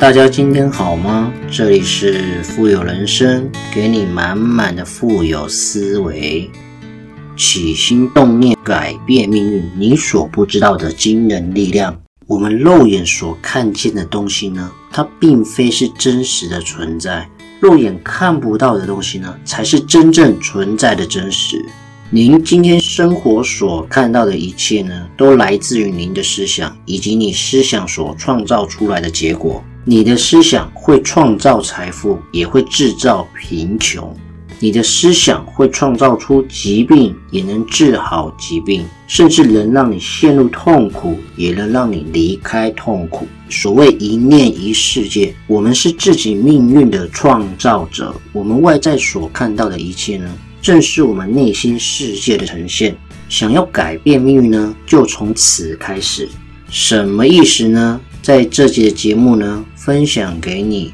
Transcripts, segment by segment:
大家今天好吗？这里是富有人生，给你满满的富有思维，起心动念改变命运，你所不知道的惊人力量。我们肉眼所看见的东西呢，它并非是真实的存在，肉眼看不到的东西呢，才是真正存在的真实。您今天生活所看到的一切呢，都来自于您的思想，以及你思想所创造出来的结果。你的思想会创造财富，也会制造贫穷。你的思想会创造出疾病，也能治好疾病，甚至能让你陷入痛苦，也能让你离开痛苦。所谓一念一世界，我们是自己命运的创造者。我们外在所看到的一切呢，正是我们内心世界的呈现。想要改变命运呢，就从此开始。什么意思呢？在这集的节目呢，分享给你。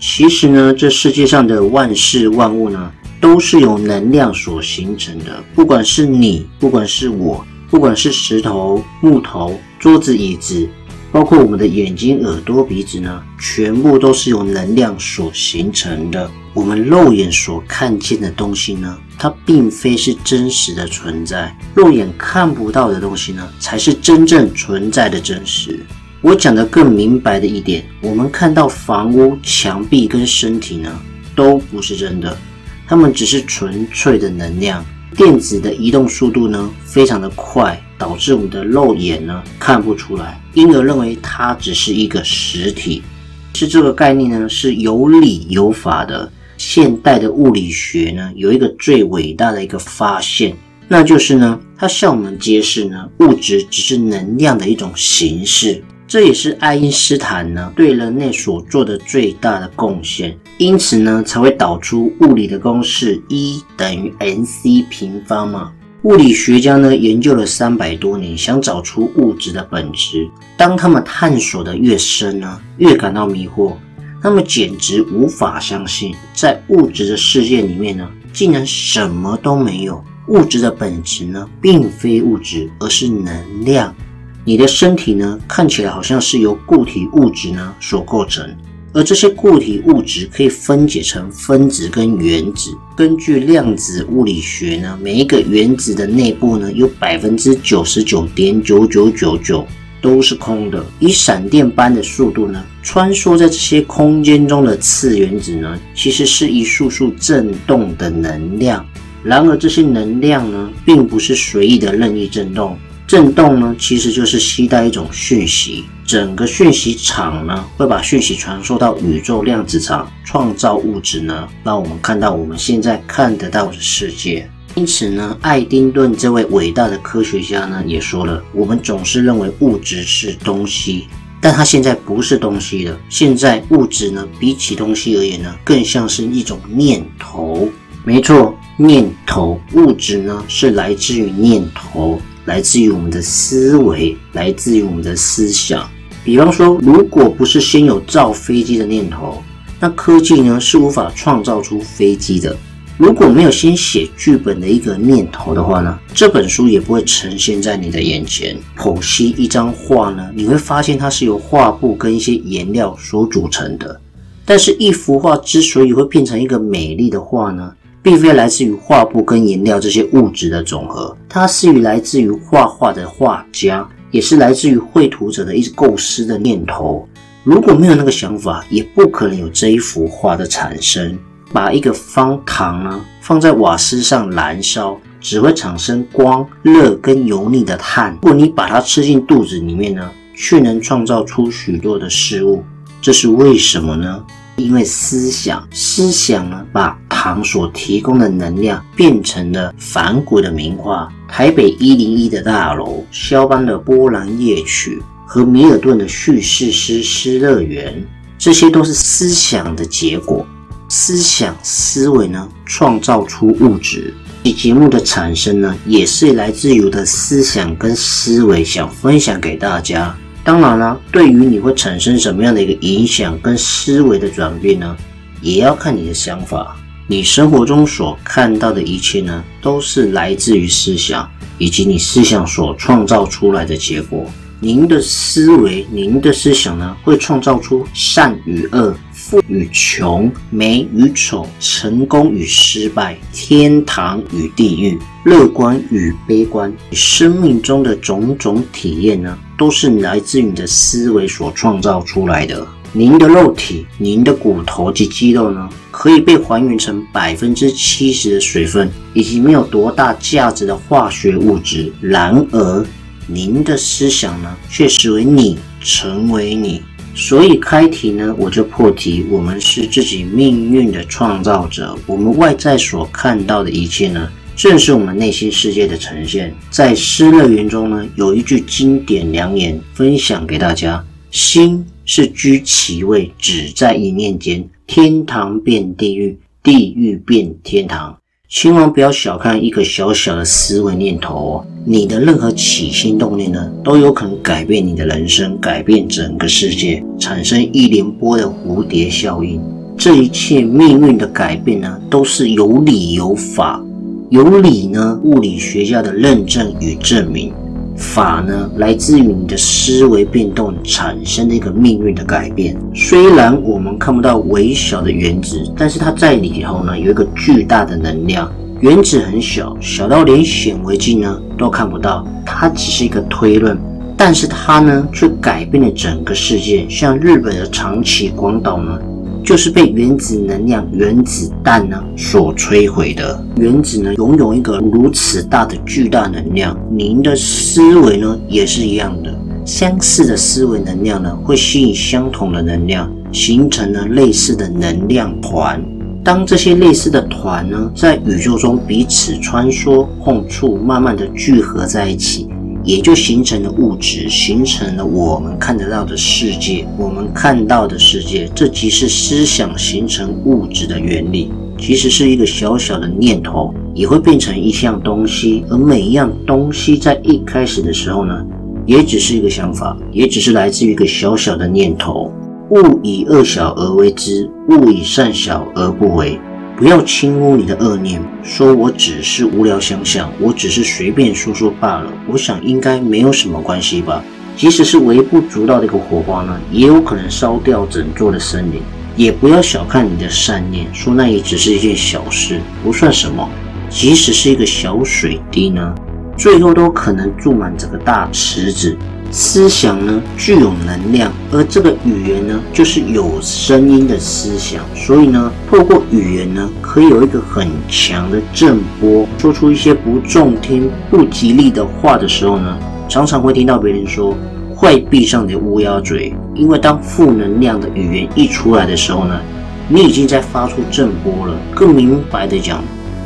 其实呢，这世界上的万事万物呢，都是由能量所形成的。不管是你，不管是我，不管是石头、木头、桌子、椅子，包括我们的眼睛、耳朵、鼻子呢，全部都是由能量所形成的。我们肉眼所看见的东西呢，它并非是真实的存在。肉眼看不到的东西呢，才是真正存在的真实。我讲的更明白的一点，我们看到房屋、墙壁跟身体呢，都不是真的，它们只是纯粹的能量。电子的移动速度呢，非常的快，导致我们的肉眼呢看不出来，因而认为它只是一个实体。是这个概念呢，是有理有法的。现代的物理学呢，有一个最伟大的一个发现，那就是呢，它向我们揭示呢，物质只是能量的一种形式。这也是爱因斯坦呢对人类所做的最大的贡献。因此呢，才会导出物理的公式，E 等于 mc 平方嘛。物理学家呢研究了三百多年，想找出物质的本质。当他们探索的越深呢，越感到迷惑。他们简直无法相信，在物质的世界里面呢，竟然什么都没有。物质的本质呢，并非物质，而是能量。你的身体呢，看起来好像是由固体物质呢所构成，而这些固体物质可以分解成分子跟原子。根据量子物理学呢，每一个原子的内部呢，有百分之九十九点九九九九。都是空的，以闪电般的速度呢，穿梭在这些空间中的次原子呢，其实是一束束震动的能量。然而，这些能量呢，并不是随意的任意震动，震动呢，其实就是携带一种讯息。整个讯息场呢，会把讯息传输到宇宙量子场，创造物质呢，让我们看到我们现在看得到的世界。因此呢，爱丁顿这位伟大的科学家呢，也说了，我们总是认为物质是东西，但它现在不是东西了。现在物质呢，比起东西而言呢，更像是一种念头。没错，念头，物质呢，是来自于念头，来自于我们的思维，来自于我们的思想。比方说，如果不是先有造飞机的念头，那科技呢，是无法创造出飞机的。如果没有先写剧本的一个念头的话呢，这本书也不会呈现在你的眼前。剖析一张画呢，你会发现它是由画布跟一些颜料所组成的。但是，一幅画之所以会变成一个美丽的画呢，并非来自于画布跟颜料这些物质的总和，它是于来自于画画的画家，也是来自于绘图者的一构思的念头。如果没有那个想法，也不可能有这一幅画的产生。把一个方糖呢放在瓦斯上燃烧，只会产生光、热跟油腻的碳。如果你把它吃进肚子里面呢，却能创造出许多的事物。这是为什么呢？因为思想，思想呢把糖所提供的能量变成了反骨的名画。台北一零一的大楼、肖邦的波兰夜曲和米尔顿的叙事诗诗乐园，这些都是思想的结果。思想思维呢，创造出物质。这节目的产生呢，也是来自于我的思想跟思维，想分享给大家。当然了，对于你会产生什么样的一个影响跟思维的转变呢，也要看你的想法。你生活中所看到的一切呢，都是来自于思想，以及你思想所创造出来的结果。您的思维、您的思想呢，会创造出善与恶、富与穷、美与丑、成功与失败、天堂与地狱、乐观与悲观。你生命中的种种体验呢，都是来自于你的思维所创造出来的。您的肉体、您的骨头及肌肉呢，可以被还原成百分之七十的水分，以及没有多大价值的化学物质。然而，您的思想呢，却使为你成为你。所以开题呢，我就破题：我们是自己命运的创造者。我们外在所看到的一切呢，正是我们内心世界的呈现。在《诗乐园》中呢，有一句经典良言，分享给大家：心。是居其位，只在一念间。天堂变地狱，地狱变天堂。千万不要小看一个小小的思维念头哦，你的任何起心动念呢，都有可能改变你的人生，改变整个世界，产生一连波的蝴蝶效应。这一切命运的改变呢，都是有理有法。有理呢，物理学家的认证与证明。法呢，来自于你的思维变动产生的一个命运的改变。虽然我们看不到微小的原子，但是它在里头呢有一个巨大的能量。原子很小，小到连显微镜呢都看不到，它只是一个推论，但是它呢却改变了整个世界。像日本的长崎广岛呢。就是被原子能量原子弹呢所摧毁的。原子呢拥有一个如此大的巨大能量，您的思维呢也是一样的。相似的思维能量呢会吸引相同的能量，形成了类似的能量团。当这些类似的团呢在宇宙中彼此穿梭、碰触，慢慢的聚合在一起。也就形成了物质，形成了我们看得到的世界。我们看到的世界，这即是思想形成物质的原理。其实是一个小小的念头，也会变成一项东西。而每一样东西在一开始的时候呢，也只是一个想法，也只是来自于一个小小的念头。勿以恶小而为之，勿以善小而不为。不要轻污你的恶念，说我只是无聊想想，我只是随便说说罢了。我想应该没有什么关系吧。即使是微不足道的一个火花呢，也有可能烧掉整座的森林。也不要小看你的善念，说那也只是一件小事，不算什么。即使是一个小水滴呢，最后都可能注满整个大池子。思想呢具有能量，而这个语言呢就是有声音的思想，所以呢，透过语言呢可以有一个很强的震波。说出一些不中听、不吉利的话的时候呢，常常会听到别人说：“快闭上你的乌鸦嘴！”因为当负能量的语言一出来的时候呢，你已经在发出震波了。更明白的讲，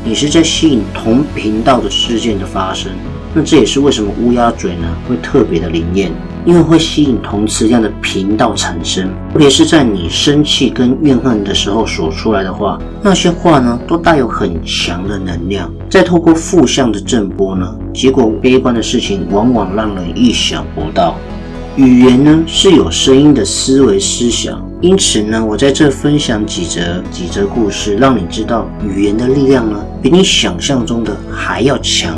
你是在吸引同频道的事件的发生。那这也是为什么乌鸦嘴呢会特别的灵验，因为会吸引同磁量的频道产生，特别是在你生气跟怨恨的时候说出来的话，那些话呢都带有很强的能量，再透过负向的震波呢，结果悲观的事情往往让人意想不到。语言呢是有声音的思维思想，因此呢，我在这分享几则几则故事，让你知道语言的力量呢比你想象中的还要强。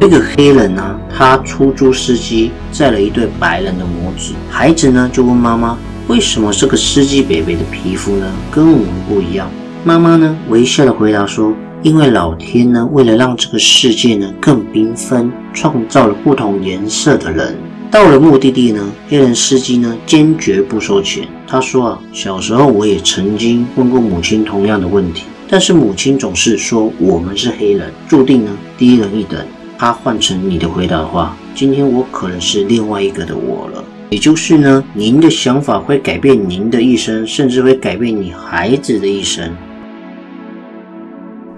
这个黑人呢，他出租司机载了一对白人的母子，孩子呢就问妈妈：“为什么这个司机伯伯的皮肤呢跟我们不一样？”妈妈呢微笑的回答说：“因为老天呢为了让这个世界呢更缤纷，创造了不同颜色的人。”到了目的地呢，黑人司机呢坚决不收钱。他说：“啊，小时候我也曾经问过母亲同样的问题，但是母亲总是说我们是黑人，注定呢低人一等。”他换成你的回答的话，今天我可能是另外一个的我了。也就是呢，您的想法会改变您的一生，甚至会改变你孩子的一生。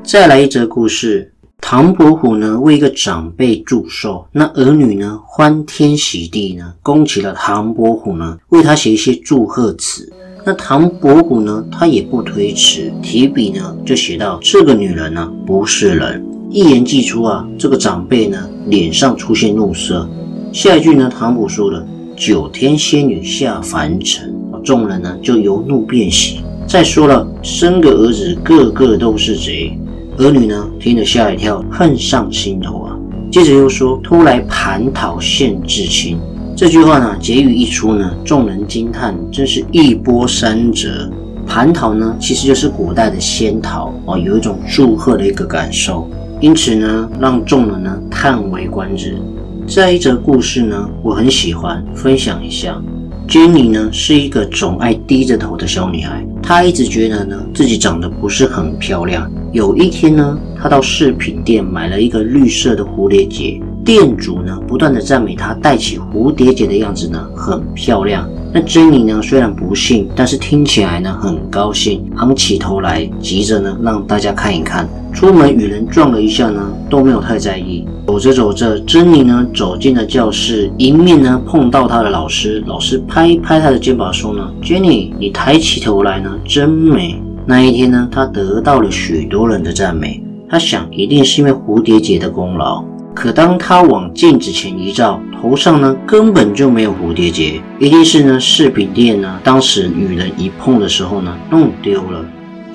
再来一则故事：唐伯虎呢为一个长辈祝寿，那儿女呢欢天喜地呢恭喜了唐伯虎呢，为他写一些祝贺词。那唐伯虎呢他也不推迟，提笔呢就写到：这个女人呢不是人。一言既出啊，这个长辈呢脸上出现怒色。下一句呢，唐伯说了：“九天仙女下凡尘。”众人呢就由怒变喜。再说了，生个儿子个个都是贼。儿女呢听得吓一跳，恨上心头啊。接着又说：“偷来蟠桃献至亲。”这句话呢，结语一出呢，众人惊叹，真是一波三折。蟠桃呢，其实就是古代的仙桃哦，有一种祝贺的一个感受，因此呢，让众人呢叹为观止。这一则故事呢，我很喜欢，分享一下。Jenny 呢是一个总爱低着头的小女孩，她一直觉得呢自己长得不是很漂亮。有一天呢，她到饰品店买了一个绿色的蝴蝶结，店主呢不断的赞美她戴起蝴蝶结的样子呢很漂亮。那 Jenny 呢虽然不信，但是听起来呢很高兴，昂起头来，急着呢让大家看一看。出门与人撞了一下呢，都没有太在意。走着走着，珍妮呢走进了教室，迎面呢碰到她的老师。老师拍拍她的肩膀说呢：“Jenny，你抬起头来呢，真美。”那一天呢，她得到了许多人的赞美。她想，一定是因为蝴蝶结的功劳。可当她往镜子前一照，头上呢根本就没有蝴蝶结，一定是呢饰品店呢当时女人一碰的时候呢弄丢了。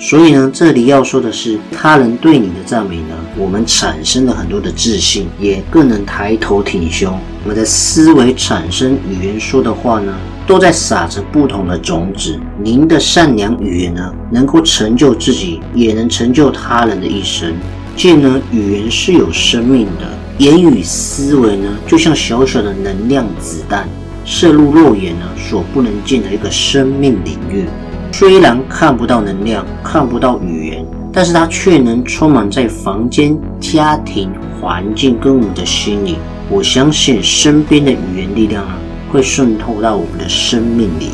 所以呢，这里要说的是，他人对你的赞美呢，我们产生了很多的自信，也更能抬头挺胸。我们的思维产生语言说的话呢，都在撒着不同的种子。您的善良语言呢，能够成就自己，也能成就他人的一生。见呢，语言是有生命的，言语思维呢，就像小小的能量子弹，射入肉眼呢所不能见的一个生命领域。虽然看不到能量，看不到语言，但是它却能充满在房间、家庭、环境跟我们的心里。我相信身边的语言力量呢，会渗透到我们的生命里。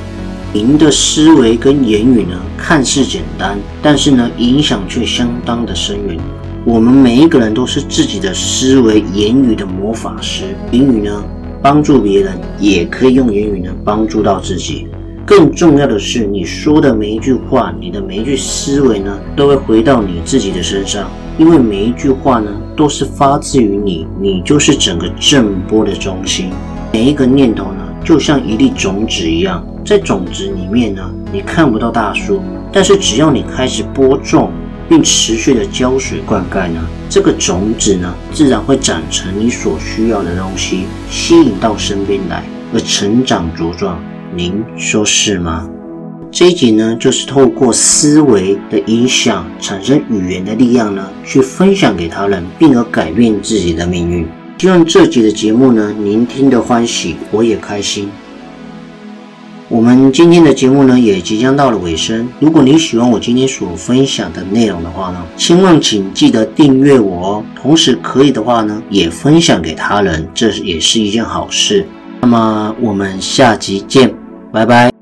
您的思维跟言语呢，看似简单，但是呢，影响却相当的深远。我们每一个人都是自己的思维、言语的魔法师。言语呢，帮助别人，也可以用言语呢，帮助到自己。更重要的是，你说的每一句话，你的每一句思维呢，都会回到你自己的身上。因为每一句话呢，都是发自于你，你就是整个震波的中心。每一个念头呢，就像一粒种子一样，在种子里面呢，你看不到大树，但是只要你开始播种，并持续的浇水灌溉呢，这个种子呢，自然会长成你所需要的东西，吸引到身边来，而成长茁壮。您说是吗？这一集呢，就是透过思维的影响，产生语言的力量呢，去分享给他人，并而改变自己的命运。希望这集的节目呢，您听得欢喜，我也开心。我们今天的节目呢，也即将到了尾声。如果你喜欢我今天所分享的内容的话呢，千万请记得订阅我哦。同时可以的话呢，也分享给他人，这也是一件好事。那么我们下集见。拜拜。